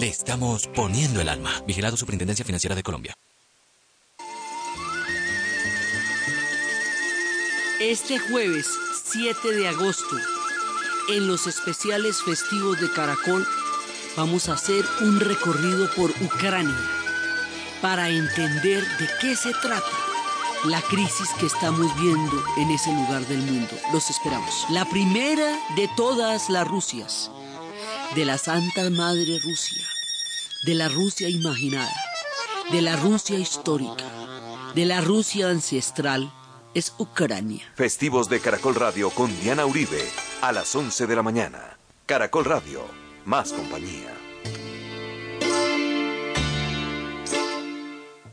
Le estamos poniendo el alma. Vigilado Superintendencia Financiera de Colombia. Este jueves 7 de agosto, en los especiales festivos de Caracol, vamos a hacer un recorrido por Ucrania para entender de qué se trata la crisis que estamos viendo en ese lugar del mundo. Los esperamos. La primera de todas las Rusias de la Santa Madre Rusia, de la Rusia imaginada, de la Rusia histórica, de la Rusia ancestral, es Ucrania. Festivos de Caracol Radio con Diana Uribe a las 11 de la mañana. Caracol Radio, más compañía.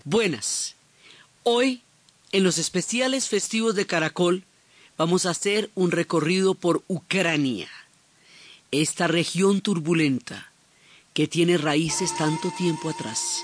Buenas. Hoy, en los especiales festivos de Caracol, vamos a hacer un recorrido por Ucrania esta región turbulenta que tiene raíces tanto tiempo atrás.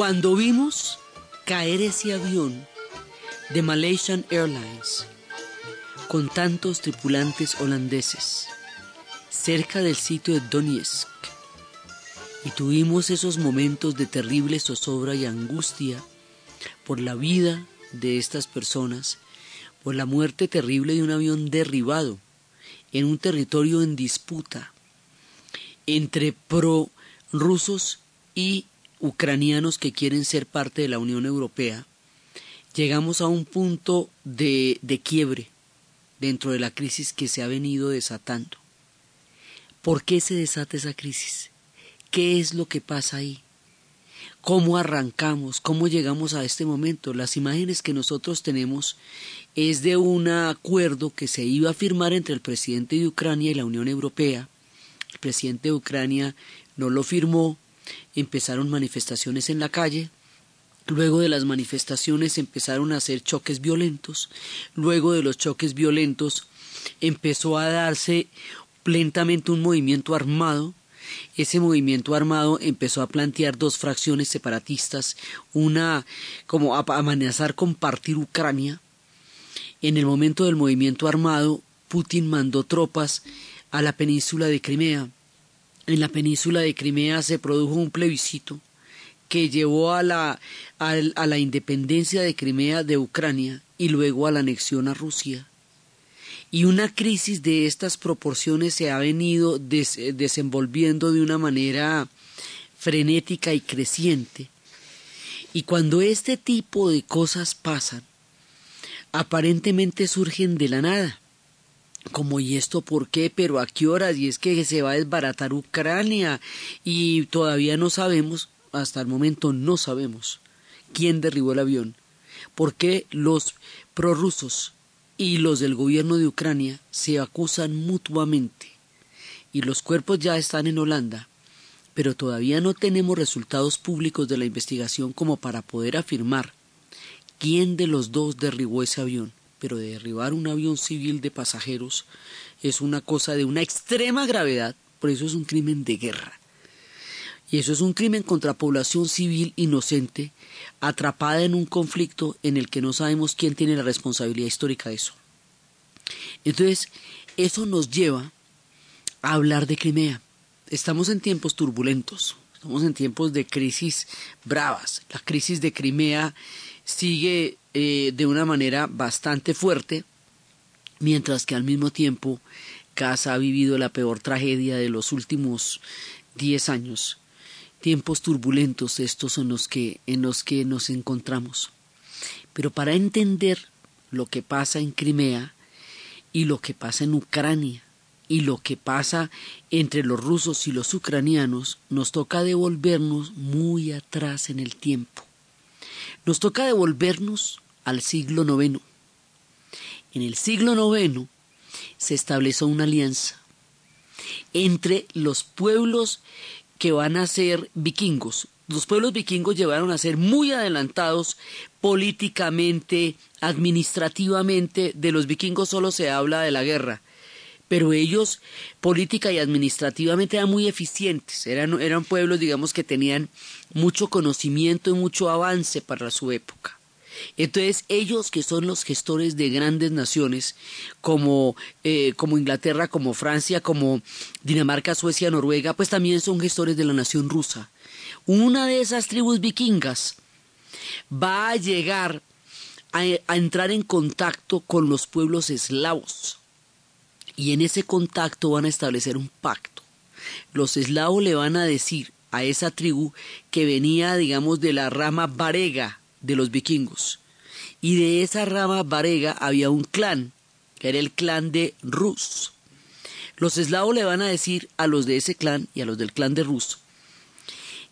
Cuando vimos caer ese avión de Malaysian Airlines con tantos tripulantes holandeses cerca del sitio de Donetsk y tuvimos esos momentos de terrible zozobra y angustia por la vida de estas personas, por la muerte terrible de un avión derribado en un territorio en disputa entre pro rusos y ucranianos que quieren ser parte de la Unión Europea, llegamos a un punto de, de quiebre dentro de la crisis que se ha venido desatando. ¿Por qué se desata esa crisis? ¿Qué es lo que pasa ahí? ¿Cómo arrancamos? ¿Cómo llegamos a este momento? Las imágenes que nosotros tenemos es de un acuerdo que se iba a firmar entre el presidente de Ucrania y la Unión Europea. El presidente de Ucrania no lo firmó, empezaron manifestaciones en la calle, Luego de las manifestaciones empezaron a hacer choques violentos. Luego de los choques violentos empezó a darse lentamente un movimiento armado. Ese movimiento armado empezó a plantear dos fracciones separatistas, una como a amenazar con partir Ucrania. En el momento del movimiento armado, Putin mandó tropas a la península de Crimea en la península de Crimea se produjo un plebiscito que llevó a la, a, la independencia de Crimea de Ucrania y luego a la anexión a Rusia. Y una crisis de estas proporciones se ha venido desenvolviendo de una manera frenética y creciente. Y cuando este tipo de cosas pasan, aparentemente surgen de la nada como y esto por qué, pero a qué horas, y es que se va a desbaratar Ucrania y todavía no sabemos, hasta el momento no sabemos quién derribó el avión, por qué los prorrusos y los del gobierno de Ucrania se acusan mutuamente y los cuerpos ya están en Holanda, pero todavía no tenemos resultados públicos de la investigación como para poder afirmar quién de los dos derribó ese avión pero derribar un avión civil de pasajeros es una cosa de una extrema gravedad, por eso es un crimen de guerra. Y eso es un crimen contra población civil inocente, atrapada en un conflicto en el que no sabemos quién tiene la responsabilidad histórica de eso. Entonces, eso nos lleva a hablar de Crimea. Estamos en tiempos turbulentos, estamos en tiempos de crisis bravas. La crisis de Crimea sigue eh, de una manera bastante fuerte, mientras que al mismo tiempo Gaza ha vivido la peor tragedia de los últimos diez años. Tiempos turbulentos estos son los que, en los que nos encontramos. Pero para entender lo que pasa en Crimea y lo que pasa en Ucrania y lo que pasa entre los rusos y los ucranianos, nos toca devolvernos muy atrás en el tiempo. Nos toca devolvernos al siglo IX. En el siglo IX se estableció una alianza entre los pueblos que van a ser vikingos. Los pueblos vikingos llevaron a ser muy adelantados políticamente, administrativamente. De los vikingos solo se habla de la guerra, pero ellos política y administrativamente eran muy eficientes. Eran, eran pueblos, digamos, que tenían mucho conocimiento y mucho avance para su época. Entonces ellos que son los gestores de grandes naciones como, eh, como Inglaterra, como Francia, como Dinamarca, Suecia, Noruega, pues también son gestores de la nación rusa. Una de esas tribus vikingas va a llegar a, a entrar en contacto con los pueblos eslavos y en ese contacto van a establecer un pacto. Los eslavos le van a decir a esa tribu que venía, digamos, de la rama varega de los vikingos. Y de esa rama varega había un clan, que era el clan de Rus. Los eslavos le van a decir a los de ese clan y a los del clan de Rus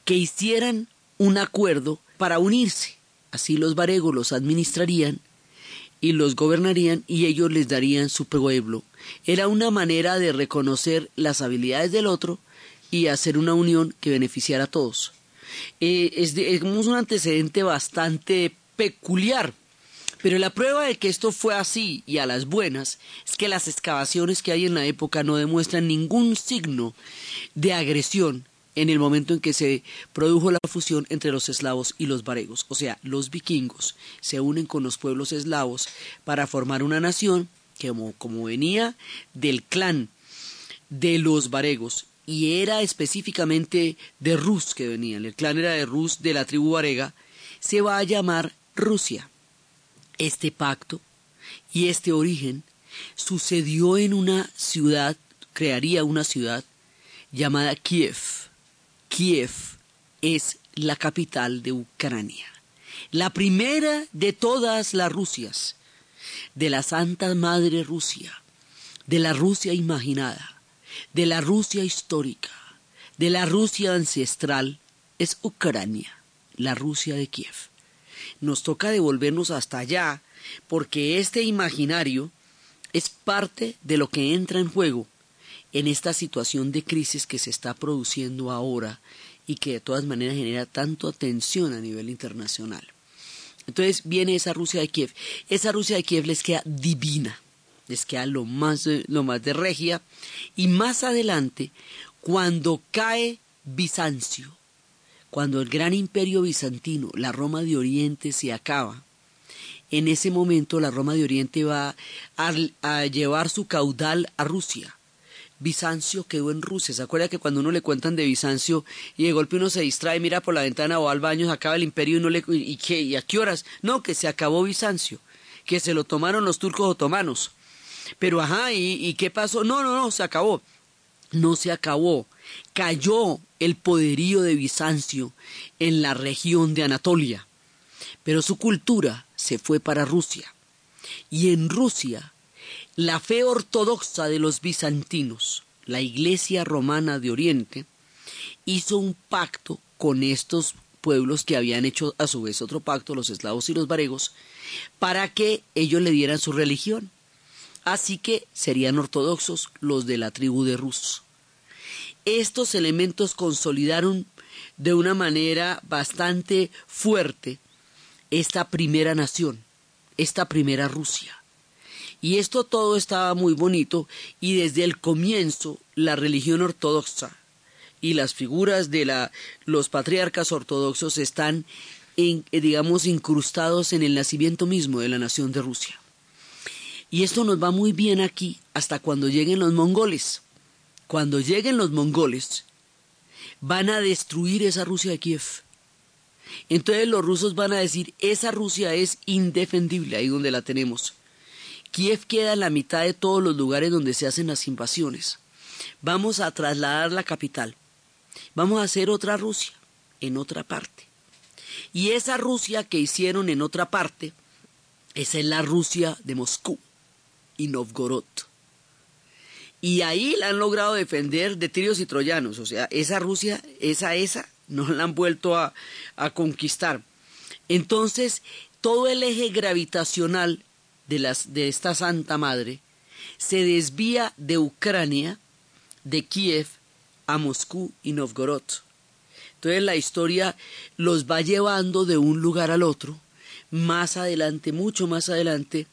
que hicieran un acuerdo para unirse. Así los varegos los administrarían y los gobernarían y ellos les darían su pueblo. Era una manera de reconocer las habilidades del otro y hacer una unión que beneficiara a todos. Eh, es, un antecedente bastante peculiar. Pero la prueba de que esto fue así y a las buenas es que las excavaciones que hay en la época no demuestran ningún signo de agresión en el momento en que se produjo la fusión entre los eslavos y los varegos. O sea, los vikingos se unen con los pueblos eslavos para formar una nación que como, como venía del clan de los varegos y era específicamente de Rus que venían, el clan era de Rus de la tribu varega, se va a llamar Rusia. Este pacto y este origen sucedió en una ciudad, crearía una ciudad llamada Kiev. Kiev es la capital de Ucrania, la primera de todas las Rusias, de la Santa Madre Rusia, de la Rusia imaginada de la Rusia histórica, de la Rusia ancestral, es Ucrania, la Rusia de Kiev. Nos toca devolvernos hasta allá, porque este imaginario es parte de lo que entra en juego en esta situación de crisis que se está produciendo ahora y que de todas maneras genera tanto atención a nivel internacional. Entonces viene esa Rusia de Kiev. Esa Rusia de Kiev les queda divina les queda lo más, lo más de regia. Y más adelante, cuando cae Bizancio, cuando el gran imperio bizantino, la Roma de Oriente, se acaba, en ese momento la Roma de Oriente va a, a, llevar su caudal a Rusia. Bizancio quedó en Rusia. ¿Se acuerda que cuando uno le cuentan de Bizancio y de golpe uno se distrae, mira por la ventana o al baño, se acaba el imperio y no le ¿y? ¿Y a qué horas? No, que se acabó Bizancio, que se lo tomaron los turcos otomanos. Pero ajá, ¿y, qué pasó? No, no, no, se acabó. No se acabó. Cayó el poderío de Bizancio en la región de Anatolia. Pero su cultura se fue para Rusia. Y en Rusia, la fe ortodoxa de los bizantinos, la Iglesia romana de Oriente, hizo un pacto con estos pueblos que habían hecho a su vez otro pacto, los eslavos y los varegos, para que ellos le dieran su religión. Así que serían ortodoxos los de la tribu de Rus. Estos elementos consolidaron de una manera bastante fuerte esta primera nación, esta primera Rusia. Y esto todo estaba muy bonito y desde el comienzo la religión ortodoxa y las figuras de la, los patriarcas ortodoxos están, en, digamos, incrustados en el nacimiento mismo de la nación de Rusia. Y esto nos va muy bien aquí hasta cuando lleguen los mongoles. Cuando lleguen los mongoles, van a destruir esa Rusia de Kiev. Entonces los rusos van a decir, esa Rusia es indefendible, ahí donde la tenemos. Kiev queda en la mitad de todos los lugares donde se hacen las invasiones. Vamos a trasladar la capital. Vamos a hacer otra Rusia en otra parte. Y esa Rusia que hicieron en otra parte, esa es la Rusia de Moscú y Novgorod. Y ahí la han logrado defender de tirios y troyanos. O sea, esa Rusia, esa, esa, no la han vuelto a, a conquistar. Entonces, todo el eje gravitacional de, las, de esta Santa Madre se desvía de Ucrania, de Kiev, a Moscú y Novgorod. Entonces la historia los va llevando de un lugar al otro. Más adelante, mucho más adelante,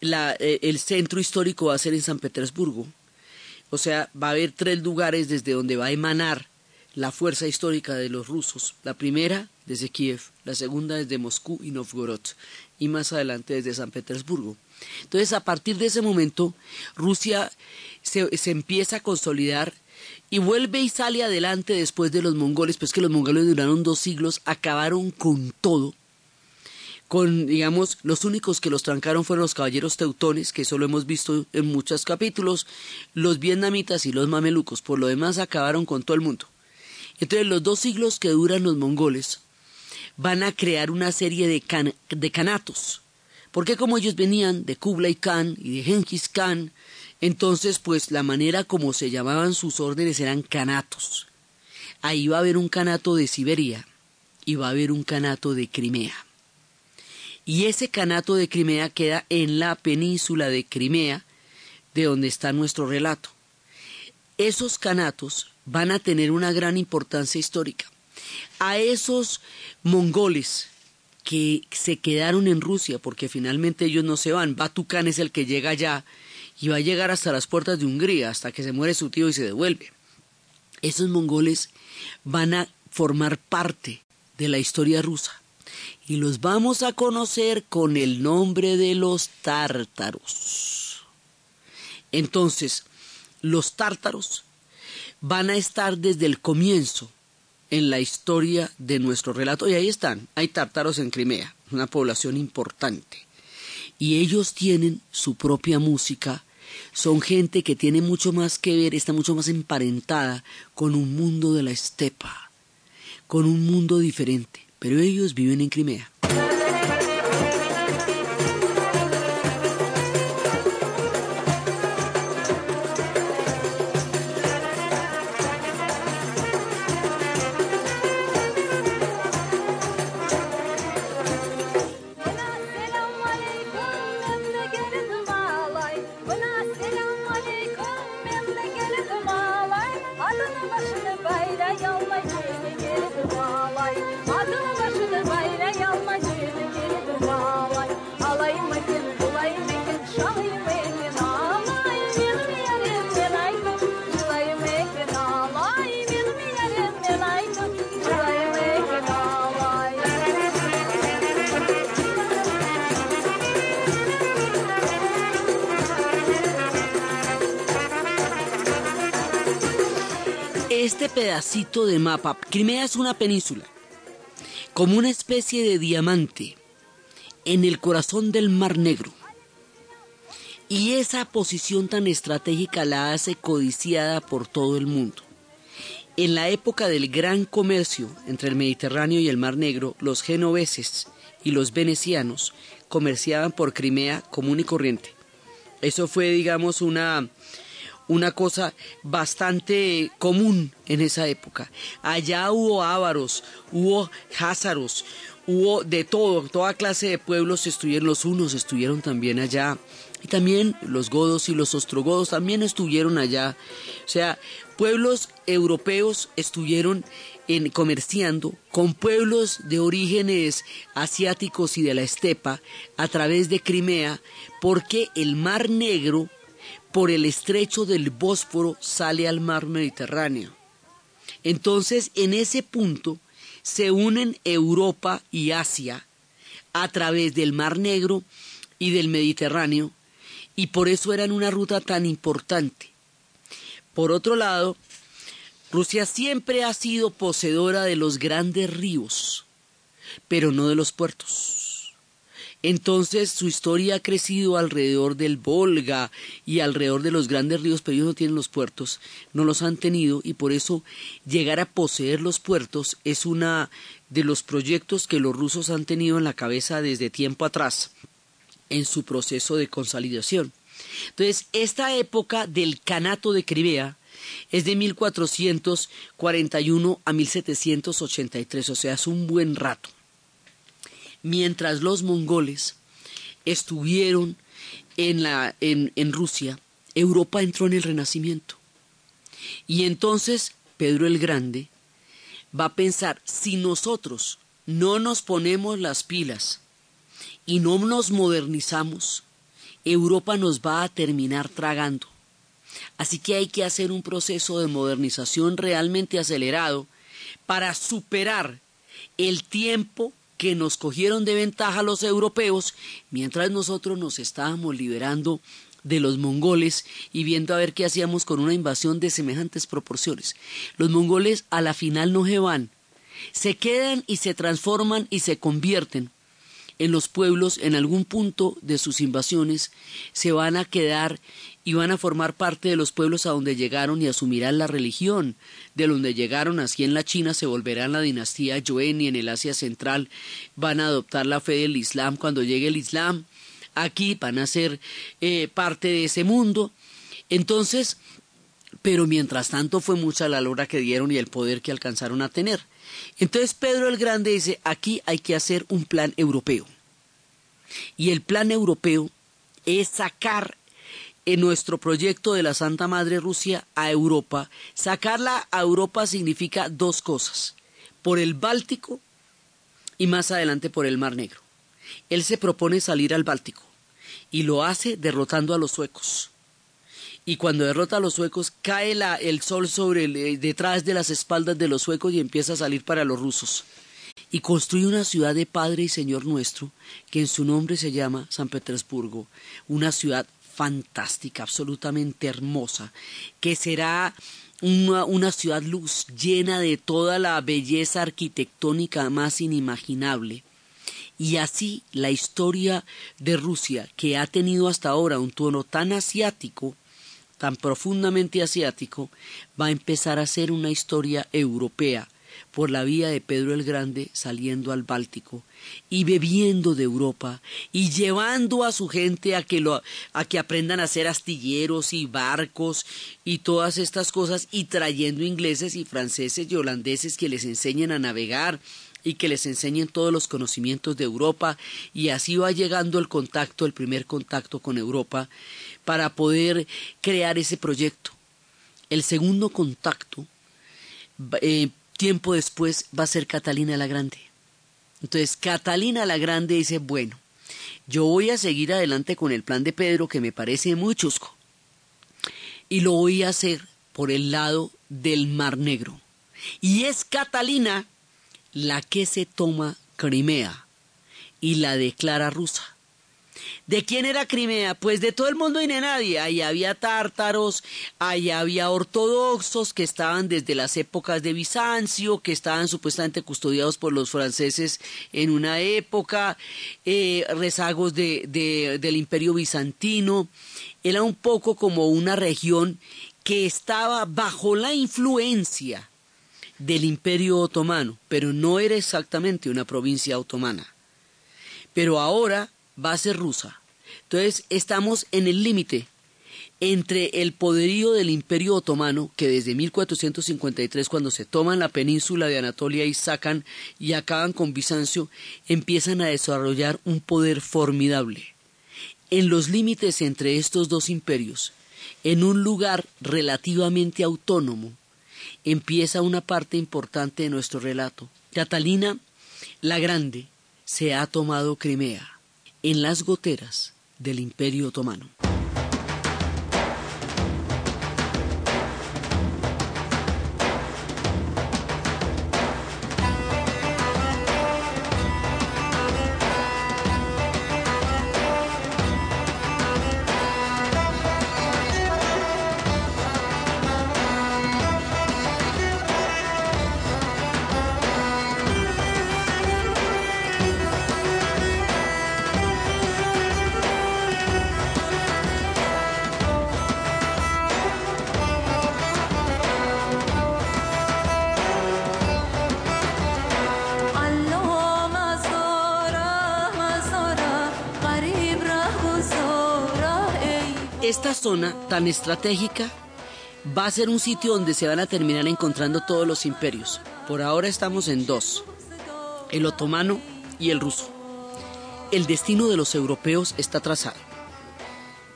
la, eh, el centro histórico va a ser en San Petersburgo. O sea, va a haber tres lugares desde donde va a emanar la fuerza histórica de los rusos. La primera desde Kiev, la segunda desde Moscú y Novgorod, y más adelante desde San Petersburgo. Entonces, a partir de ese momento, Rusia se, se empieza a consolidar y vuelve y sale adelante después de los mongoles, pues que los mongoles duraron dos siglos, acabaron con todo. Con, digamos, los únicos que los trancaron fueron los caballeros teutones, que eso lo hemos visto en muchos capítulos, los vietnamitas y los mamelucos, por lo demás acabaron con todo el mundo. Entonces, los dos siglos que duran los mongoles van a crear una serie de, de canatos, porque como ellos venían de Kublai Khan y de Genghis Khan, entonces, pues la manera como se llamaban sus órdenes eran canatos. Ahí va a haber un canato de Siberia y va a haber un canato de Crimea. Y ese canato de Crimea queda en la península de Crimea, de donde está nuestro relato. Esos canatos van a tener una gran importancia histórica. A esos mongoles que se quedaron en Rusia, porque finalmente ellos no se van, Batucán es el que llega allá y va a llegar hasta las puertas de Hungría, hasta que se muere su tío y se devuelve. Esos mongoles van a formar parte de la historia rusa y los vamos a conocer con el nombre de los tártaros. Entonces, los tártaros van a estar desde el comienzo en la historia de nuestro relato. Y ahí están, hay tártaros en Crimea, una población importante. Y ellos tienen su propia música son gente que tiene mucho más que ver, está mucho más emparentada con un mundo de la estepa, con un mundo diferente, pero ellos viven en Crimea. Almighty. Este pedacito de mapa, Crimea es una península, como una especie de diamante en el corazón del Mar Negro. Y esa posición tan estratégica la hace codiciada por todo el mundo. En la época del gran comercio entre el Mediterráneo y el Mar Negro, los genoveses y los venecianos comerciaban por Crimea común y corriente. Eso fue, digamos, una, una cosa bastante común en esa época. Allá hubo ávaros, hubo házaros, hubo de todo, toda clase de pueblos estuvieron, los unos estuvieron también allá, y también los godos y los ostrogodos también estuvieron allá. O sea, pueblos europeos estuvieron en comerciando con pueblos de orígenes asiáticos y de la estepa a través de Crimea, porque el Mar Negro, por el estrecho del Bósforo, sale al Mar Mediterráneo. Entonces, en ese punto se unen Europa y Asia a través del Mar Negro y del Mediterráneo, y por eso eran una ruta tan importante. Por otro lado, Rusia siempre ha sido poseedora de los grandes ríos, pero no de los puertos. Entonces su historia ha crecido alrededor del Volga y alrededor de los grandes ríos, pero ellos no tienen los puertos, no los han tenido y por eso llegar a poseer los puertos es uno de los proyectos que los rusos han tenido en la cabeza desde tiempo atrás en su proceso de consolidación. Entonces, esta época del Canato de Crimea es de 1441 a 1783, o sea, es un buen rato. Mientras los mongoles estuvieron en, la, en, en Rusia, Europa entró en el Renacimiento. Y entonces Pedro el Grande va a pensar, si nosotros no nos ponemos las pilas y no nos modernizamos, Europa nos va a terminar tragando. Así que hay que hacer un proceso de modernización realmente acelerado para superar el tiempo que nos cogieron de ventaja los europeos mientras nosotros nos estábamos liberando de los mongoles y viendo a ver qué hacíamos con una invasión de semejantes proporciones. Los mongoles a la final no se van, se quedan y se transforman y se convierten en los pueblos, en algún punto de sus invasiones, se van a quedar y van a formar parte de los pueblos a donde llegaron y asumirán la religión. De donde llegaron, así en la China se volverán la dinastía Yuan y en el Asia Central van a adoptar la fe del Islam cuando llegue el Islam. Aquí van a ser eh, parte de ese mundo. Entonces, pero mientras tanto fue mucha la lora que dieron y el poder que alcanzaron a tener. Entonces Pedro el Grande dice, aquí hay que hacer un plan europeo. Y el plan europeo es sacar en nuestro proyecto de la Santa Madre Rusia a Europa. Sacarla a Europa significa dos cosas, por el Báltico y más adelante por el Mar Negro. Él se propone salir al Báltico y lo hace derrotando a los suecos y cuando derrota a los suecos cae el sol sobre eh, detrás de las espaldas de los suecos y empieza a salir para los rusos. Y construye una ciudad de Padre y Señor nuestro, que en su nombre se llama San Petersburgo, una ciudad fantástica, absolutamente hermosa, que será una, una, ciudad luz llena de toda la belleza arquitectónica más inimaginable. Y así la historia de Rusia, que ha tenido hasta ahora un tono tan asiático, tan profundamente asiático, va a empezar a ser una historia europea por la vía de Pedro el Grande saliendo al Báltico y bebiendo de Europa y llevando a su gente a que lo a que aprendan a hacer astilleros y barcos y todas estas cosas y trayendo ingleses y franceses y holandeses que les enseñen a navegar y que les enseñen todos los conocimientos de Europa. Y así va llegando el contacto, el primer contacto con Europa para poder crear ese proyecto. El segundo contacto, eh, tiempo después, va a ser Catalina la Grande. Entonces, Catalina la Grande dice, bueno, yo voy a seguir adelante con el plan de Pedro que me parece muy chusco. Y lo voy a hacer por el lado del Mar Negro. Y es Catalina la que se toma Crimea y la declara rusa. ¿De quién era Crimea? Pues de todo el mundo y de nadie. Ahí había tártaros, ahí había ortodoxos que estaban desde las épocas de Bizancio, que estaban supuestamente custodiados por los franceses en una época, eh, rezagos de, del imperio bizantino. Era un poco como una región que estaba bajo la influencia del imperio otomano, pero no era exactamente una provincia otomana. Pero ahora va a ser rusa. Entonces estamos en el límite entre el poderío del imperio otomano, que desde 1453, cuando se toman la península de Anatolia y sacan y acaban con Bizancio, empiezan a desarrollar un poder formidable. En los límites entre estos dos imperios, en un lugar relativamente autónomo, empieza una parte importante de nuestro relato. Catalina la Grande se ha tomado Crimea en las goteras del Imperio Otomano. Zona tan estratégica va a ser un sitio donde se van a terminar encontrando todos los imperios. Por ahora estamos en dos, el otomano y el ruso. El destino de los europeos está trazado.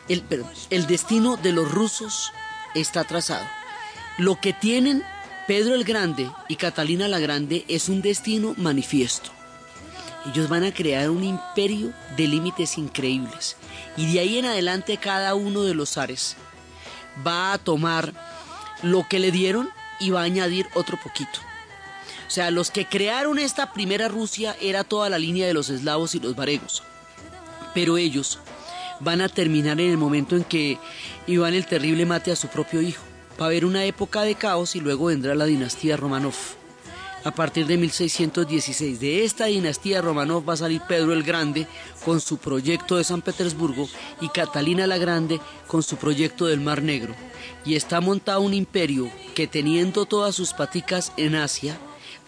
El, el destino de los rusos está trazado. Lo que tienen Pedro el Grande y Catalina la Grande es un destino manifiesto. Ellos van a crear un imperio de límites increíbles. Y de ahí en adelante cada uno de los zares va a tomar lo que le dieron y va a añadir otro poquito. O sea, los que crearon esta primera Rusia era toda la línea de los eslavos y los varegos. Pero ellos van a terminar en el momento en que Iván el Terrible mate a su propio hijo. Va a haber una época de caos y luego vendrá la dinastía Romanov a partir de 1616. De esta dinastía Romanov va a salir Pedro el Grande con su proyecto de San Petersburgo y Catalina la Grande con su proyecto del Mar Negro. Y está montado un imperio que teniendo todas sus paticas en Asia,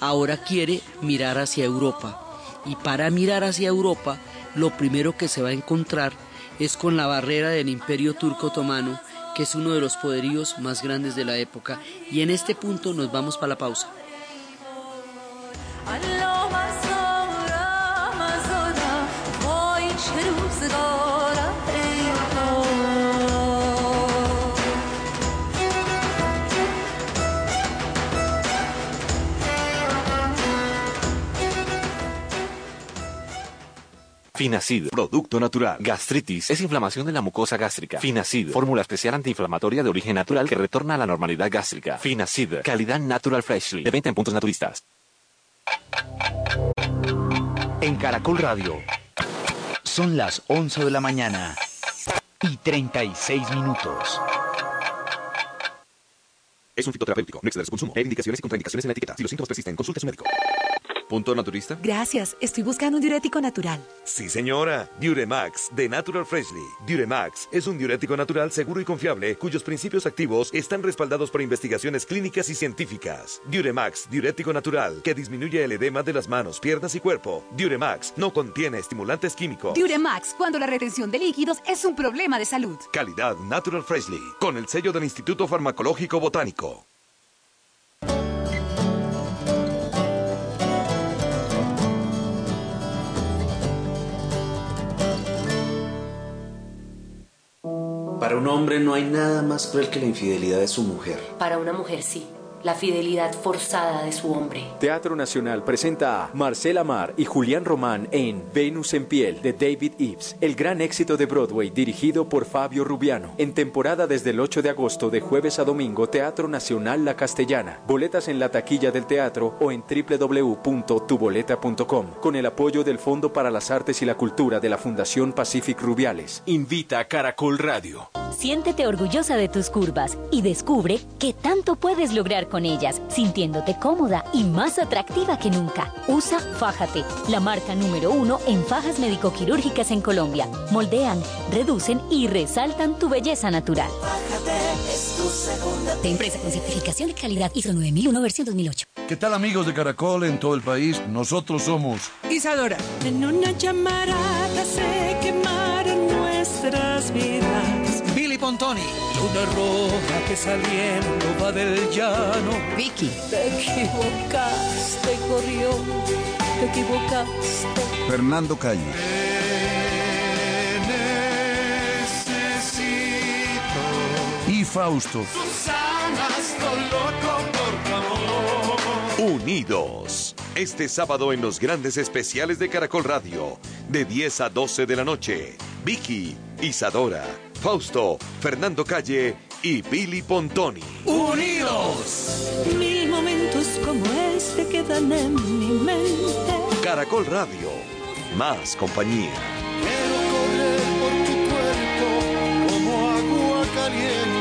ahora quiere mirar hacia Europa. Y para mirar hacia Europa, lo primero que se va a encontrar es con la barrera del imperio turco otomano, que es uno de los poderíos más grandes de la época. Y en este punto nos vamos para la pausa. Finacid, producto natural. Gastritis es inflamación de la mucosa gástrica. Finacid, fórmula especial antiinflamatoria de origen natural que retorna a la normalidad gástrica. Finacid, calidad natural freshly. De venta en puntos naturistas. En Caracol Radio. Son las 11 de la mañana y 36 minutos. Es un fitoterapéutico, no su consumo. Indicaciones y contraindicaciones en la. Si los síntomas persisten, consulte a su médico. ¿Punto naturista? Gracias, estoy buscando un diurético natural. Sí, señora. Diuremax, de Natural Freshly. Diuremax es un diurético natural seguro y confiable, cuyos principios activos están respaldados por investigaciones clínicas y científicas. Diuremax, diurético natural, que disminuye el edema de las manos, piernas y cuerpo. Diuremax no contiene estimulantes químicos. Diuremax, cuando la retención de líquidos es un problema de salud. Calidad Natural Freshly, con el sello del Instituto Farmacológico Botánico. Para un hombre no hay nada más cruel que la infidelidad de su mujer. Para una mujer sí la fidelidad forzada de su hombre. Teatro Nacional presenta a Marcela Mar y Julián Román en Venus en piel de David Eves, el gran éxito de Broadway dirigido por Fabio Rubiano. En temporada desde el 8 de agosto de jueves a domingo, Teatro Nacional La Castellana. Boletas en la taquilla del teatro o en www.tuboleta.com con el apoyo del Fondo para las Artes y la Cultura de la Fundación Pacific Rubiales. Invita a Caracol Radio. Siéntete orgullosa de tus curvas y descubre que tanto puedes lograr con ellas, sintiéndote cómoda y más atractiva que nunca. Usa Fájate, la marca número uno en fajas médico-quirúrgicas en Colombia. Moldean, reducen y resaltan tu belleza natural. Fájate es tu segunda. De empresa con certificación de calidad ISO 9001 versión 2008. ¿Qué tal amigos de Caracol en todo el país? Nosotros somos Isadora. En una llamarada se quemaron nuestras vidas. Billy Pontoni. Luna roja que saliendo va del llano. Vicky. Te equivocaste, corrió. Te equivocaste. Fernando Calle. necesito. Y Fausto. Susana, estoy loco por Unidos. Este sábado en los grandes especiales de Caracol Radio, de 10 a 12 de la noche. Vicky, Isadora, Fausto, Fernando Calle y Billy Pontoni. ¡Unidos! Mil momentos como este quedan en mi mente. Caracol Radio, más compañía. Quiero correr por tu cuerpo como agua caliente.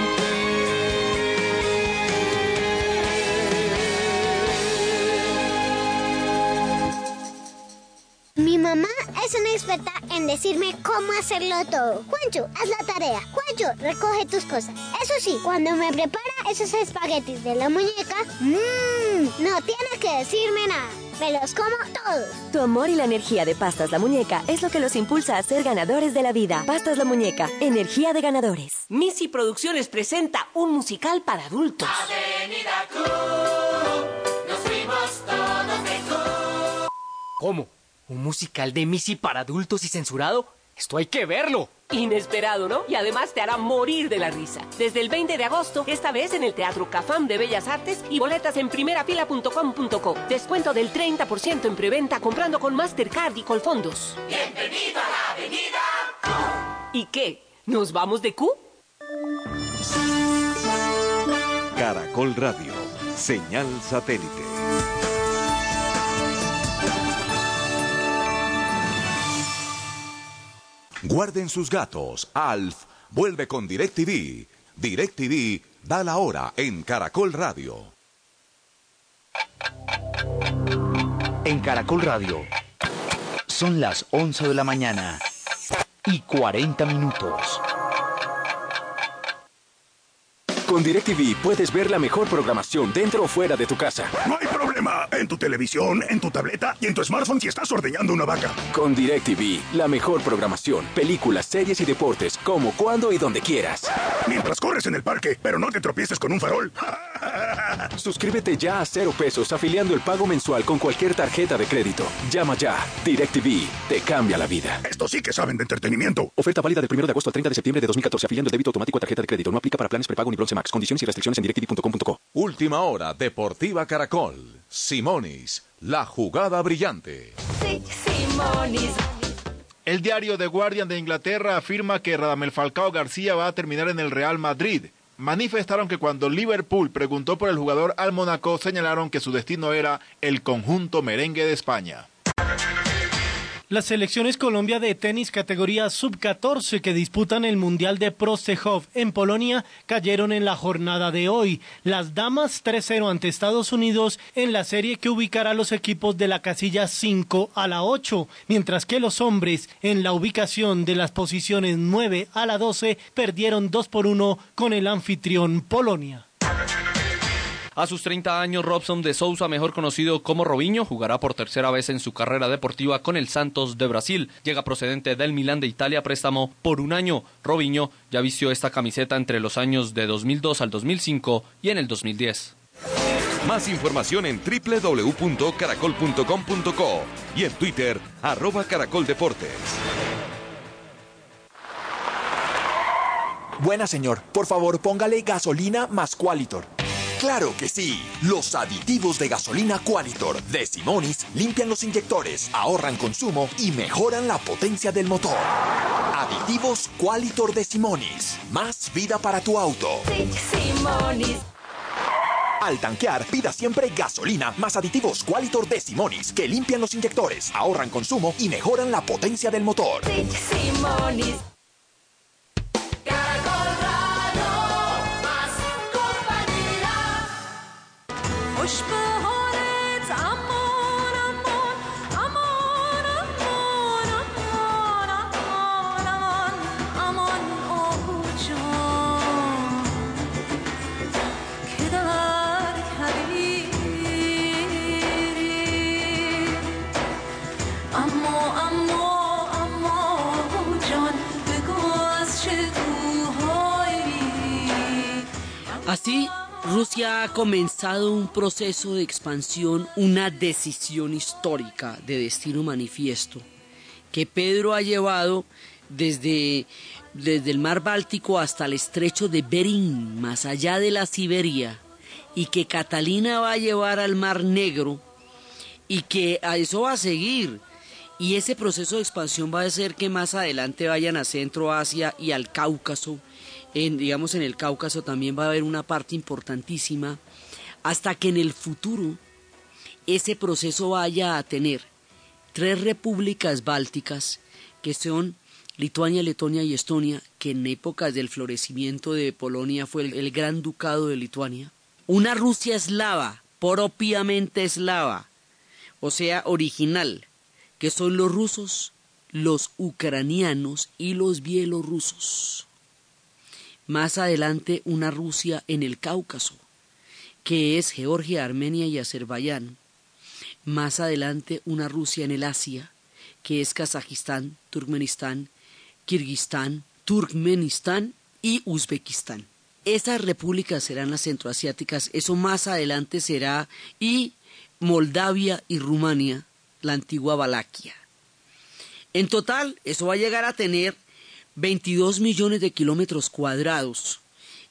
Mamá es una experta en decirme cómo hacerlo todo. Juancho, haz la tarea. Juancho, recoge tus cosas. Eso sí, cuando me prepara esos espaguetis de la muñeca, mmm, no tiene que decirme nada. Me los como todos. Tu amor y la energía de Pastas La Muñeca es lo que los impulsa a ser ganadores de la vida. Pastas La Muñeca, energía de ganadores. Missy Producciones presenta un musical para adultos. Avenida nos fuimos todos de. ¿Cómo? ¿Un musical de Missy para adultos y censurado? Esto hay que verlo. Inesperado, ¿no? Y además te hará morir de la risa. Desde el 20 de agosto, esta vez en el Teatro Cafam de Bellas Artes y boletas en primerafila.com.co. Descuento del 30% en preventa comprando con Mastercard y Colfondos. Bienvenido a la Avenida ¿Y qué? ¿Nos vamos de Q? Caracol Radio, señal satélite. Guarden sus gatos. Alf vuelve con DirecTV. DirecTV da la hora en Caracol Radio. En Caracol Radio son las 11 de la mañana y 40 minutos. Con DirecTV puedes ver la mejor programación dentro o fuera de tu casa. No hay problema. En tu televisión, en tu tableta y en tu smartphone si estás ordeñando una vaca. Con DirecTV, la mejor programación, películas, series y deportes, como, cuando y donde quieras. Mientras corres en el parque, pero no te tropieces con un farol. Suscríbete ya a cero pesos afiliando el pago mensual con cualquier tarjeta de crédito. Llama ya. DirecTV te cambia la vida. Esto sí que saben de entretenimiento. Oferta válida del 1 de agosto al 30 de septiembre de 2014 afiliando el débito automático a tarjeta de crédito. No aplica para planes prepago ni bronce max. Condiciones y restricciones en directv.com.co. Última hora, Deportiva Caracol. Simonis, la jugada brillante. El diario The Guardian de Inglaterra afirma que Radamel Falcao García va a terminar en el Real Madrid. Manifestaron que cuando Liverpool preguntó por el jugador al Mónaco, señalaron que su destino era el conjunto merengue de España. Las selecciones Colombia de tenis categoría sub-14 que disputan el Mundial de Prostechov en Polonia cayeron en la jornada de hoy. Las damas 3-0 ante Estados Unidos en la serie que ubicará a los equipos de la casilla 5 a la 8, mientras que los hombres en la ubicación de las posiciones 9 a la 12 perdieron 2 por 1 con el anfitrión Polonia. A sus 30 años, Robson de Souza, mejor conocido como Robinho, jugará por tercera vez en su carrera deportiva con el Santos de Brasil. Llega procedente del Milán de Italia, préstamo por un año. Robinho ya vistió esta camiseta entre los años de 2002 al 2005 y en el 2010. Más información en www.caracol.com.co y en Twitter, arroba Caracol Deportes. Buena señor, por favor póngale gasolina más Qualitor. Claro que sí. Los aditivos de gasolina Qualitor de Simonis limpian los inyectores, ahorran consumo y mejoran la potencia del motor. Aditivos Qualitor de Simonis. Más vida para tu auto. Simonis. Al tanquear, pida siempre gasolina más aditivos Qualitor de Simonis que limpian los inyectores, ahorran consumo y mejoran la potencia del motor. Simonis. Así, Rusia ha comenzado un proceso de expansión, una decisión histórica de destino manifiesto, que Pedro ha llevado desde, desde el mar Báltico hasta el estrecho de Bering, más allá de la Siberia, y que Catalina va a llevar al Mar Negro y que a eso va a seguir. Y ese proceso de expansión va a hacer que más adelante vayan a Centro Asia y al Cáucaso. En, digamos, en el Cáucaso también va a haber una parte importantísima, hasta que en el futuro ese proceso vaya a tener tres repúblicas bálticas, que son Lituania, Letonia y Estonia, que en épocas del florecimiento de Polonia fue el, el gran ducado de Lituania, una Rusia eslava, propiamente eslava, o sea, original, que son los rusos, los ucranianos y los bielorrusos. Más adelante una Rusia en el Cáucaso, que es Georgia, Armenia y Azerbaiyán. Más adelante una Rusia en el Asia, que es Kazajistán, Turkmenistán, Kirguistán, Turkmenistán y Uzbekistán. Esas repúblicas serán las centroasiáticas, eso más adelante será, y Moldavia y Rumania, la antigua Valaquia. En total, eso va a llegar a tener 22 millones de kilómetros cuadrados,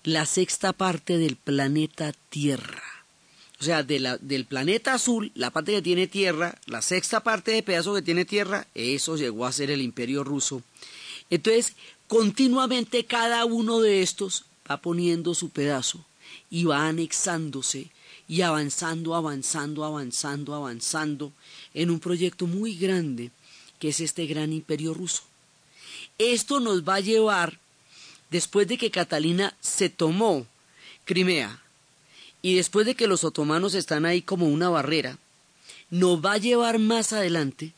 la sexta parte del planeta Tierra. O sea, del planeta azul, la parte que tiene tierra, la sexta parte de pedazo que tiene tierra, eso llegó a ser el imperio ruso. Entonces, continuamente cada uno de estos va poniendo su pedazo y va anexándose y avanzando, avanzando, avanzando, avanzando en un proyecto muy grande que es este gran imperio ruso. Esto nos va a llevar, después de que Catalina se tomó Crimea y después de que los otomanos están ahí como una barrera, nos va a llevar más adelante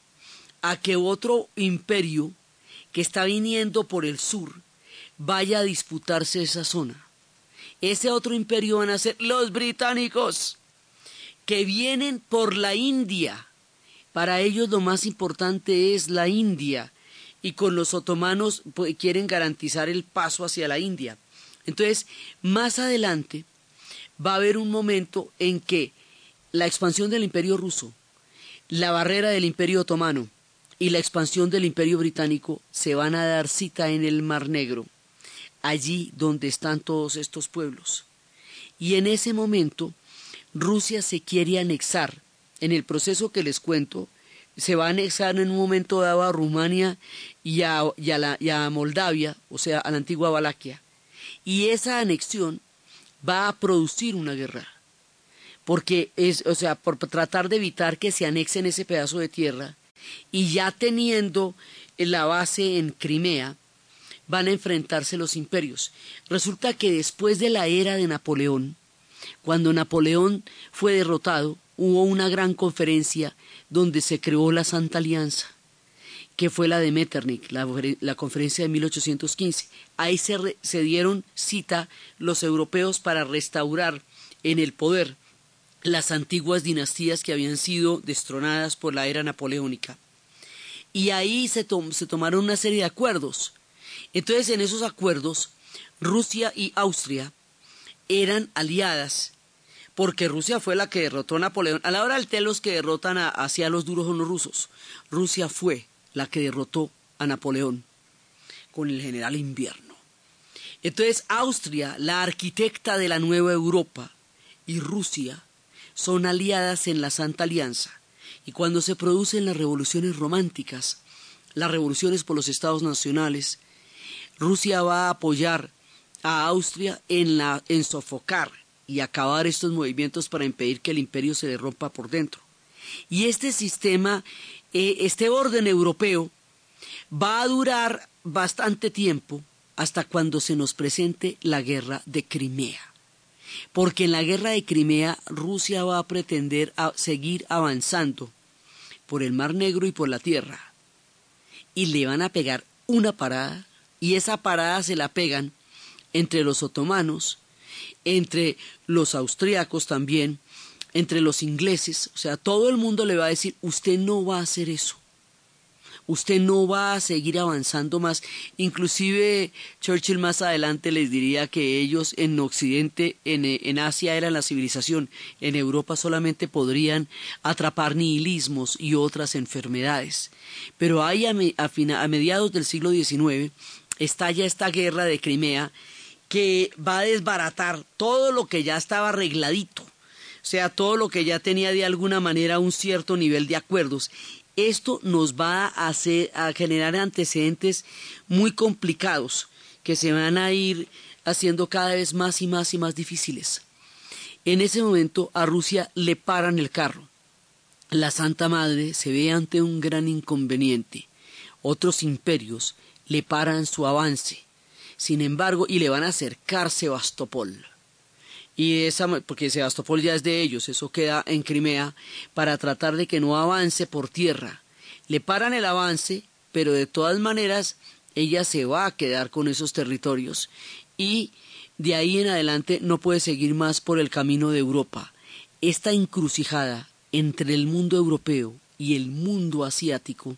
a que otro imperio que está viniendo por el sur vaya a disputarse esa zona. Ese otro imperio van a ser los británicos, que vienen por la India. Para ellos lo más importante es la India y con los otomanos pues, quieren garantizar el paso hacia la India. Entonces, más adelante va a haber un momento en que la expansión del imperio ruso, la barrera del imperio otomano y la expansión del imperio británico se van a dar cita en el Mar Negro allí donde están todos estos pueblos. Y en ese momento Rusia se quiere anexar. En el proceso que les cuento, se va a anexar en un momento dado a Rumania y a, a Moldavia, o sea, a la antigua Valaquia. Y esa anexión va a producir una guerra. Porque es, o sea, por tratar de evitar que se anexen ese pedazo de tierra y ya teniendo la base en Crimea, van a enfrentarse los imperios. Resulta que después de la era de Napoleón, cuando Napoleón fue derrotado, hubo una gran conferencia donde se creó la Santa Alianza, que fue la de Metternich, la, conferencia de 1815. Ahí se, se dieron cita los europeos para restaurar en el poder las antiguas dinastías que habían sido destronadas por la era napoleónica. Y ahí se, se tomaron una serie de acuerdos entonces, en esos acuerdos, Rusia y Austria eran aliadas porque Rusia fue la que derrotó a Napoleón. A la hora del té los que derrotan hacia los duros son los rusos. Rusia fue la que derrotó a Napoleón con el general invierno. Entonces Austria, la arquitecta de la nueva Europa, y Rusia son aliadas en la Santa Alianza. Y cuando se producen las revoluciones románticas, las revoluciones por los estados nacionales, Rusia va a apoyar a Austria en, la, en sofocar y acabar estos movimientos para impedir que el imperio se le rompa por dentro. Y este sistema, eh, este orden europeo, va a durar bastante tiempo hasta cuando se nos presente la guerra de Crimea. Porque en la guerra de Crimea Rusia va a pretender seguir avanzando por el Mar Negro y por la tierra. Y le van a pegar una parada y esa parada se la pegan entre los otomanos, entre los austríacos también, entre los ingleses, o sea, todo el mundo le va a decir, usted no va a hacer eso. Usted no va a seguir avanzando más. Inclusive Churchill más adelante les diría que ellos en Occidente, en, en Asia eran la civilización, en Europa solamente podrían atrapar nihilismos y otras enfermedades. Pero ahí a, a mediados del siglo XIX estalla esta guerra de Crimea que va a desbaratar todo lo que ya estaba arregladito, o sea, todo lo que ya tenía de alguna manera un cierto nivel de acuerdos. Esto nos va a, hacer, a generar antecedentes muy complicados que se van a ir haciendo cada vez más y más y más difíciles. En ese momento a Rusia le paran el carro. La Santa Madre se ve ante un gran inconveniente. Otros imperios le paran su avance. Sin embargo, y le van a acercar Sebastopol. Y esa, porque Sebastopol ya es de ellos, eso queda en Crimea, para tratar de que no avance por tierra. Le paran el avance, pero de todas maneras ella se va a quedar con esos territorios y de ahí en adelante no puede seguir más por el camino de Europa. Esta encrucijada entre el mundo europeo y el mundo asiático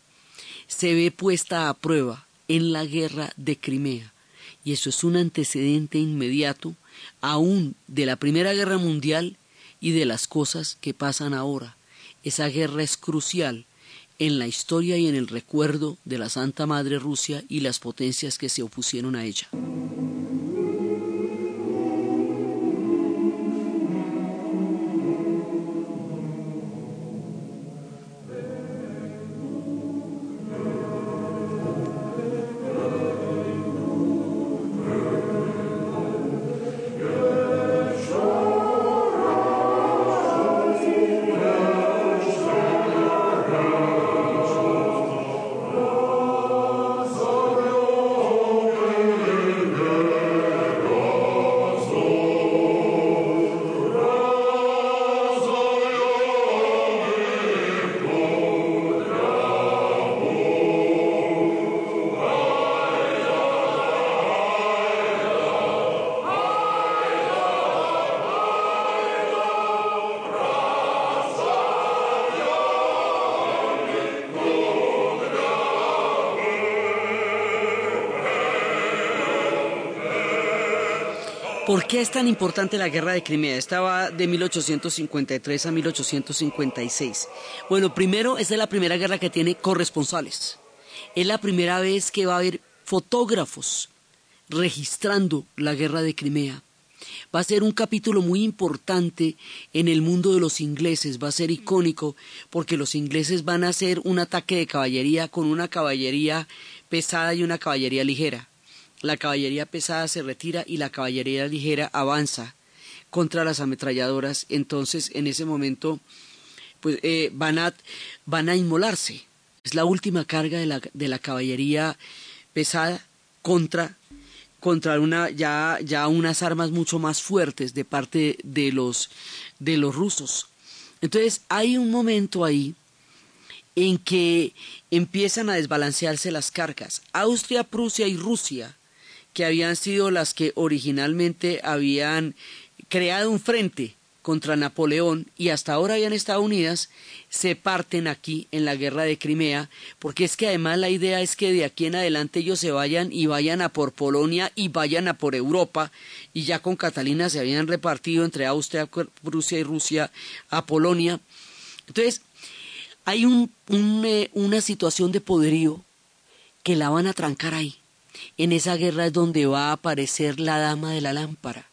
se ve puesta a prueba en la guerra de Crimea. Y eso es un antecedente inmediato aún de la Primera Guerra Mundial y de las cosas que pasan ahora. Esa guerra es crucial en la historia y en el recuerdo de la Santa Madre Rusia y las potencias que se opusieron a ella. ¿Por qué es tan importante la guerra de Crimea? Estaba de 1853 a 1856. Bueno, primero, esta es la primera guerra que tiene corresponsales. Es la primera vez que va a haber fotógrafos registrando la guerra de Crimea. Va a ser un capítulo muy importante en el mundo de los ingleses, va a ser icónico porque los ingleses van a hacer un ataque de caballería con una caballería pesada y una caballería ligera la caballería pesada se retira y la caballería ligera avanza contra las ametralladoras. Entonces, en ese momento, pues eh, van, a, van a inmolarse. Es la última carga de la, de la caballería pesada contra, contra una, ya, ya unas armas mucho más fuertes de parte de los, de los rusos. Entonces, hay un momento ahí en que empiezan a desbalancearse las cargas. Austria, Prusia y Rusia que habían sido las que originalmente habían creado un frente contra Napoleón y hasta ahora habían estado unidas, se parten aquí en la guerra de Crimea, porque es que además la idea es que de aquí en adelante ellos se vayan y vayan a por Polonia y vayan a por Europa, y ya con Catalina se habían repartido entre Austria, Prusia y Rusia a Polonia. Entonces, hay un, eh, una situación de poderío que la van a trancar ahí. En esa guerra es donde va a aparecer la dama de la lámpara,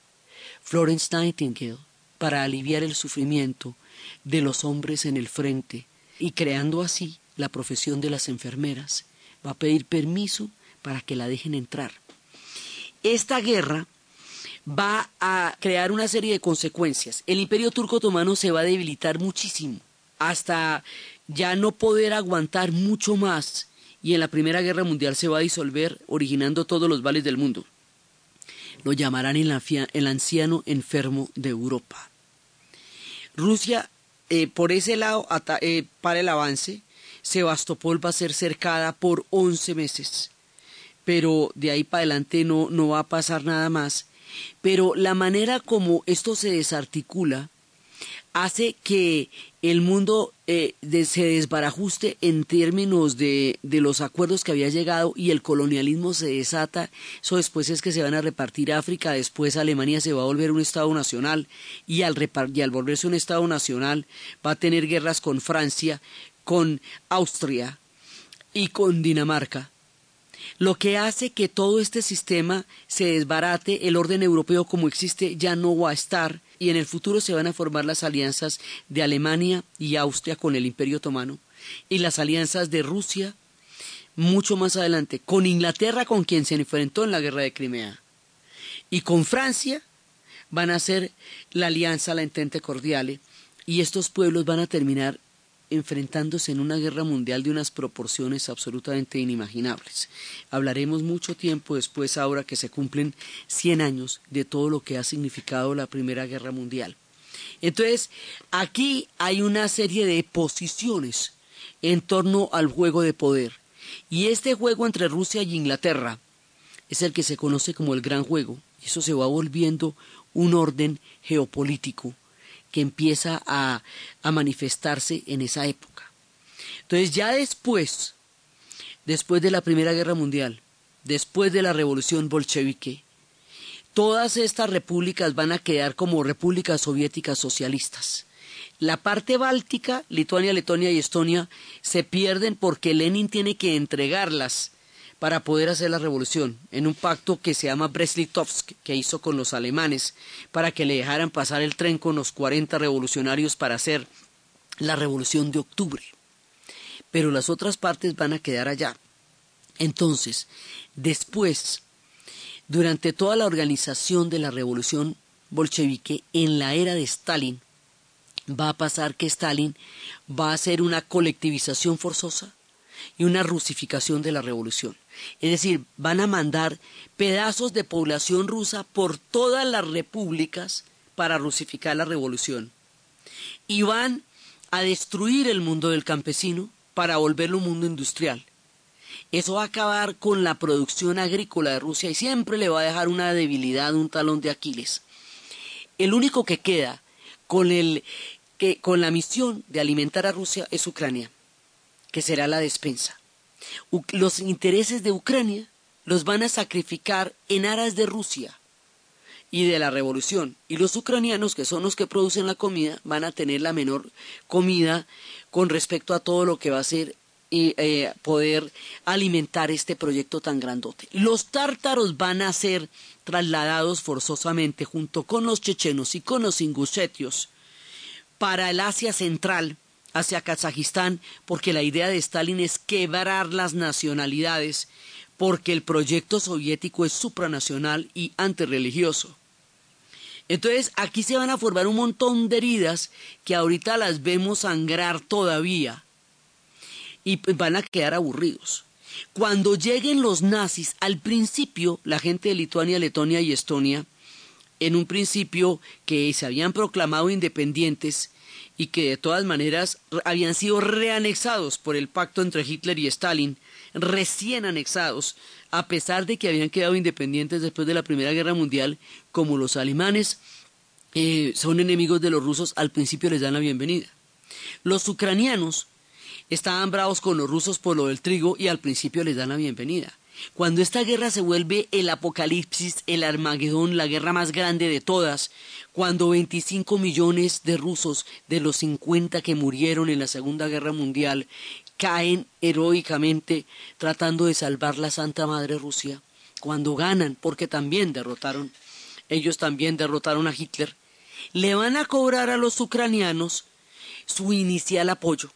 Florence Nightingale, para aliviar el sufrimiento de los hombres en el frente y creando así la profesión de las enfermeras. Va a pedir permiso para que la dejen entrar. Esta guerra va a crear una serie de consecuencias. El imperio turco otomano se va a debilitar muchísimo, hasta ya no poder aguantar mucho más y en la Primera Guerra Mundial se va a disolver, originando todos los vales del mundo. Lo llamarán el, anciano enfermo de Europa. Rusia, eh, por ese lado, eh, para el avance, Sebastopol va a ser cercada por 11 meses, pero de ahí para adelante no, no va a pasar nada más. Pero la manera como esto se desarticula hace que el mundo eh, se desbarajuste en términos de, de, los acuerdos que había llegado y el colonialismo se desata. Eso después es que se van a repartir África, después Alemania se va a volver un Estado nacional y al, y al volverse un Estado nacional va a tener guerras con Francia, con Austria y con Dinamarca. lo que hace que todo este sistema se desbarate, el orden europeo como existe ya no va a estar y en el futuro se van a formar las alianzas de Alemania y Austria con el Imperio Otomano y las alianzas de Rusia mucho más adelante, con Inglaterra con quien se enfrentó en la guerra de Crimea. Y con Francia van a ser la alianza, la entente cordiale y estos pueblos van a terminar enfrentándose en una guerra mundial de unas proporciones absolutamente inimaginables. Hablaremos mucho tiempo después, ahora que se cumplen 100 años de todo lo que ha significado la Primera Guerra Mundial. Entonces, aquí hay una serie de posiciones en torno al juego de poder. Y este juego entre Rusia y Inglaterra es el que se conoce como el gran juego. Eso se va volviendo un orden geopolítico que empieza a, manifestarse en esa época. Entonces ya después, después de la Primera Guerra Mundial, después de la Revolución Bolchevique, todas estas repúblicas van a quedar como repúblicas soviéticas socialistas. La parte báltica, Lituania, Letonia y Estonia, se pierden porque Lenin tiene que entregarlas para poder hacer la revolución, en un pacto que se llama Brest-Litovsk, que hizo con los alemanes, para que le dejaran pasar el tren con los 40 revolucionarios para hacer la revolución de octubre. Pero las otras partes van a quedar allá. Entonces, después, durante toda la organización de la revolución bolchevique, en la era de Stalin, va a pasar que Stalin va a hacer una colectivización forzosa y una rusificación de la revolución. Es decir, van a mandar pedazos de población rusa por todas las repúblicas para rusificar la revolución. Y van a destruir el mundo del campesino para volverlo un mundo industrial. Eso va a acabar con la producción agrícola de Rusia y siempre le va a dejar una debilidad, un talón de Aquiles. El único que queda con, el, que, con la misión de alimentar a Rusia es Ucrania, que será la despensa los intereses de Ucrania los van a sacrificar en aras de Rusia y de la revolución. Y los ucranianos, que son los que producen la comida, van a tener la menor comida con respecto a todo lo que va a ser y eh, poder alimentar este proyecto tan grandote. Los tártaros van a ser trasladados forzosamente junto con los chechenos y con los ingushetios para el Asia Central hacia Kazajistán porque la idea de Stalin es quebrar las nacionalidades porque el proyecto soviético es supranacional y antirreligioso. Entonces aquí se van a formar un montón de heridas que ahorita las vemos sangrar todavía y van a quedar aburridos. Cuando lleguen los nazis, al principio la gente de Lituania, Letonia y Estonia, en un principio que se habían proclamado independientes, y que de todas maneras habían sido reanexados por el pacto entre Hitler y Stalin, recién anexados, a pesar de que habían quedado independientes después de la Primera Guerra Mundial, como los alemanes eh, son enemigos de los rusos, al principio les dan la bienvenida. Los ucranianos estaban bravos con los rusos por lo del trigo y al principio les dan la bienvenida. Cuando esta guerra se vuelve el apocalipsis, el Armagedón, la guerra más grande de todas, cuando 25 millones de rusos de los 50 que murieron en la Segunda Guerra Mundial caen heroicamente tratando de salvar la Santa Madre Rusia, cuando ganan, porque también derrotaron, ellos también derrotaron a Hitler, le van a cobrar a los ucranianos su inicial apoyo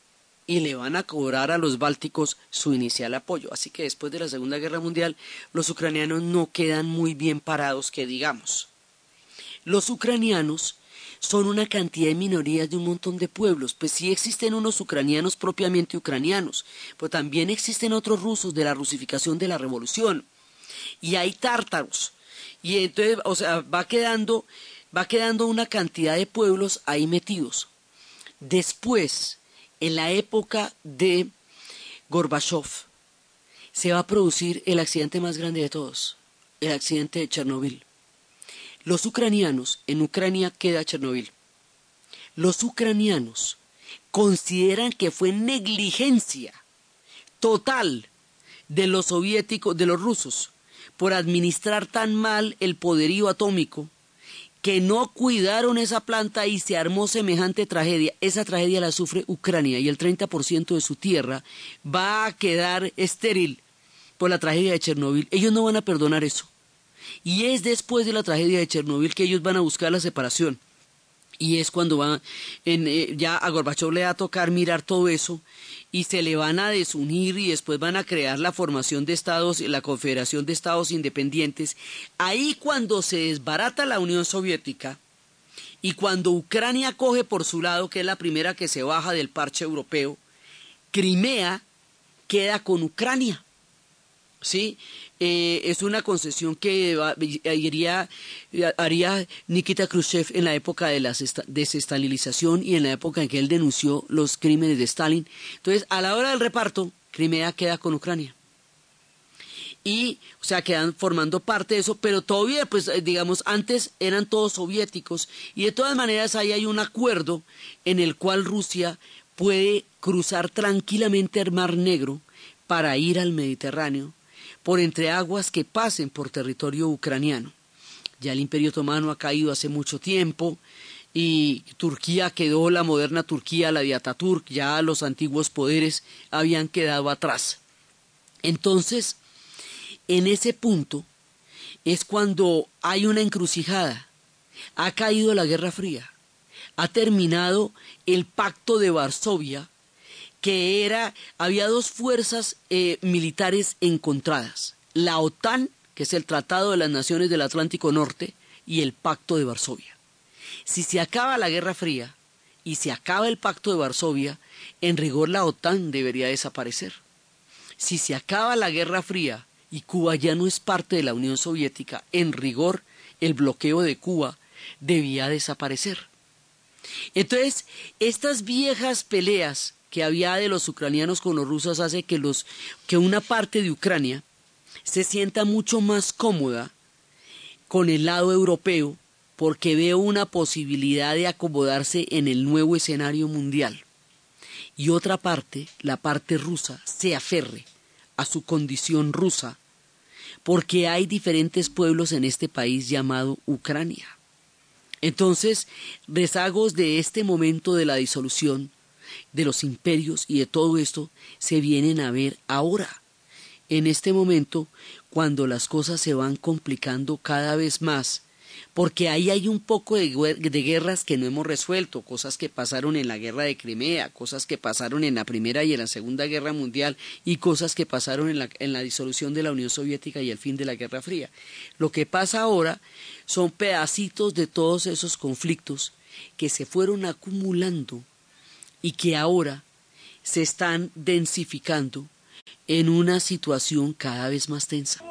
y le van a cobrar a los bálticos su inicial apoyo. Así que después de la Segunda Guerra Mundial los ucranianos no quedan muy bien parados, que digamos. Los ucranianos son una cantidad de minorías de un montón de pueblos, pues sí existen unos ucranianos propiamente ucranianos, pero también existen otros rusos de la rusificación de la revolución. Y hay tártaros. Y entonces, o sea, va quedando, va quedando una cantidad de pueblos ahí metidos. Después, en la época de Gorbachev, se va a producir el accidente más grande de todos, el accidente de Chernobyl. Los ucranianos, en Ucrania queda Chernobyl, los ucranianos consideran que fue negligencia total de los soviéticos, de los rusos, por administrar tan mal el poderío atómico, que no cuidaron esa planta y se armó semejante tragedia. Esa tragedia la sufre Ucrania y el 30% de su tierra va a quedar estéril por la tragedia de Chernobyl, ellos no van a perdonar eso. Y es después de la tragedia de Chernobyl que ellos van a buscar la separación. Y es cuando va en, eh, ya a Gorbachev le va a tocar mirar todo eso y se le van a desunir y después van a crear la formación de estados, la Confederación de Estados Independientes. Ahí cuando se desbarata la Unión Soviética y cuando Ucrania coge por su lado, que es la primera que se baja del parche europeo, Crimea queda con Ucrania. ¿Sí? Eh, es una concesión que haría, haría Nikita Khrushchev en la época de la desestalinización y en la época en que él denunció los crímenes de Stalin. Entonces, a la hora del reparto, Crimea queda con Ucrania. Y, o sea, quedan formando parte de eso, pero todavía, pues, eh, digamos, antes eran todos soviéticos y de todas maneras ahí hay un acuerdo en el cual Rusia puede cruzar tranquilamente el Mar Negro para ir al Mediterráneo por entre aguas que pasen por territorio ucraniano. Ya el Imperio Otomano ha caído hace mucho tiempo y Turquía quedó la moderna Turquía, la de Ataturk, ya los antiguos poderes habían quedado atrás. Entonces, en ese punto es cuando hay una encrucijada. Ha caído la Guerra Fría, ha terminado el Pacto de Varsovia, que era, había dos fuerzas eh, militares encontradas, la OTAN, que es el Tratado de las Naciones del Atlántico Norte, y el Pacto de Varsovia. Si se acaba la Guerra Fría y se acaba el Pacto de Varsovia, en rigor la OTAN debería desaparecer. Si se acaba la Guerra Fría y Cuba ya no es parte de la Unión Soviética, en rigor el bloqueo de Cuba debía desaparecer. Entonces, estas viejas peleas que había de los ucranianos con los rusos hace que, los, que una parte de Ucrania se sienta mucho más cómoda con el lado europeo porque veo una posibilidad de acomodarse en el nuevo escenario mundial. Y otra parte, la parte rusa, se aferre a su condición rusa porque hay diferentes pueblos en este país llamado Ucrania. Entonces, rezagos de este momento de la disolución de los imperios y de todo esto se vienen a ver ahora, en este momento, cuando las cosas se van complicando cada vez más, porque ahí hay un poco de, guerras que no hemos resuelto, cosas que pasaron en la guerra de Crimea, cosas que pasaron en la Primera y en la Segunda Guerra Mundial y cosas que pasaron en la, en la disolución de la Unión Soviética y el fin de la Guerra Fría. Lo que pasa ahora son pedacitos de todos esos conflictos que se fueron acumulando y que ahora se están densificando en una situación cada vez más tensa.